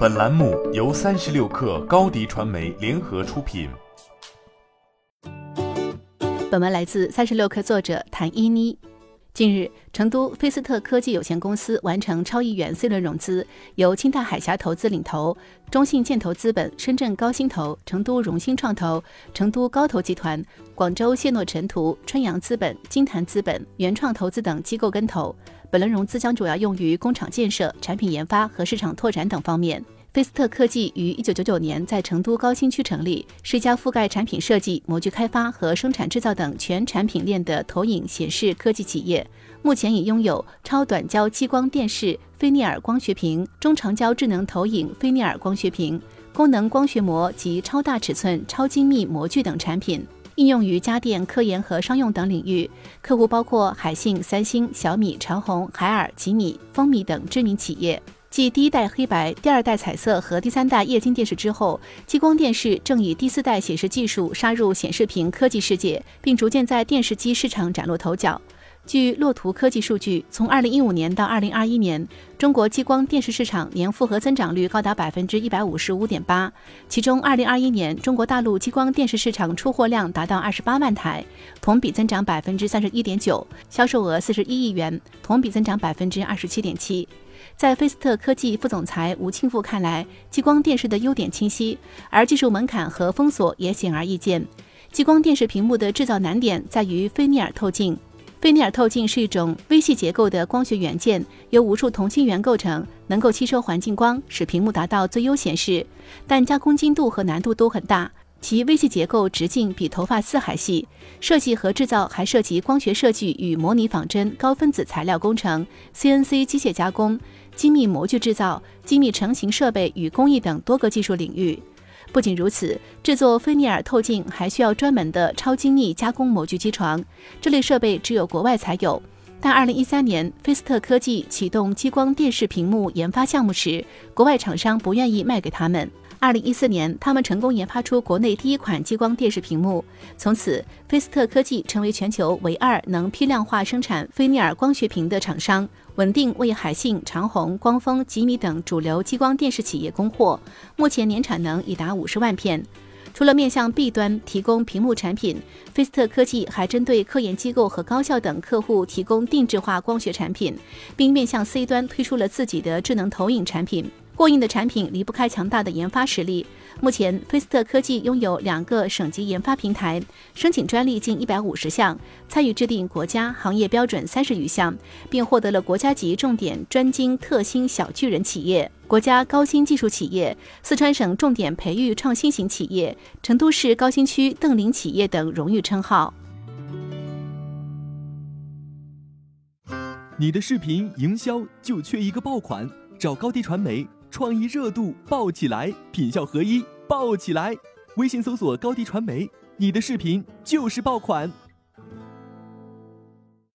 本栏目由三十六氪高低传媒联合出品。本文来自三十六氪作者谭一妮。近日，成都菲斯特科技有限公司完成超亿元 C 轮融资，由青大海峡投资领投，中信建投资本、深圳高新投、成都融兴创投、成都高投集团、广州谢诺尘图、春阳资本、金坛资本、原创投资等机构跟投。本轮融资将主要用于工厂建设、产品研发和市场拓展等方面。菲斯特科技于一九九九年在成都高新区成立，是一家覆盖产品设计、模具开发和生产制造等全产品链的投影显示科技企业。目前已拥有超短焦激光电视菲涅尔光学屏、中长焦智能投影菲涅尔光学屏、功能光学膜及超大尺寸超精密模具等产品，应用于家电、科研和商用等领域。客户包括海信、三星、小米、长虹、海尔、吉米、风米等知名企业。继第一代黑白、第二代彩色和第三代液晶电视之后，激光电视正以第四代显示技术杀入显示屏科技世界，并逐渐在电视机市场崭露头角。据洛图科技数据，从2015年到2021年，中国激光电视市场年复合增长率高达百分之一百五十五点八。其中，2021年中国大陆激光电视市场出货量达到二十八万台，同比增长百分之三十一点九，销售额四十一亿元，同比增长百分之二十七点七。在菲斯特科技副总裁吴庆富看来，激光电视的优点清晰，而技术门槛和封锁也显而易见。激光电视屏幕的制造难点在于菲涅尔透镜。菲涅尔透镜是一种微细结构的光学元件，由无数同心圆构成，能够吸收环境光，使屏幕达到最优显示。但加工精度和难度都很大。其微细结构直径比头发丝还细，设计和制造还涉及光学设计与模拟仿真、高分子材料工程、CNC 机械加工、精密模具制造、精密成型设备与工艺等多个技术领域。不仅如此，制作菲涅尔透镜还需要专门的超精密加工模具机床，这类设备只有国外才有。但2013年，菲斯特科技启动激光电视屏幕研发项目时，国外厂商不愿意卖给他们。二零一四年，他们成功研发出国内第一款激光电视屏幕，从此，菲斯特科技成为全球唯二能批量化生产菲涅尔光学屏的厂商，稳定为海信、长虹、光峰、吉米等主流激光电视企业供货，目前年产能已达五十万片。除了面向 B 端提供屏幕产品，菲斯特科技还针对科研机构和高校等客户提供定制化光学产品，并面向 C 端推出了自己的智能投影产品。过硬的产品离不开强大的研发实力。目前，菲斯特科技拥有两个省级研发平台，申请专利近一百五十项，参与制定国家行业标准三十余项，并获得了国家级重点专精特新小巨人企业、国家高新技术企业、四川省重点培育创新型企业、成都市高新区邓林企业等荣誉称号。你的视频营销就缺一个爆款，找高低传媒。创意热度爆起来，品效合一爆起来。微信搜索高低传媒，你的视频就是爆款。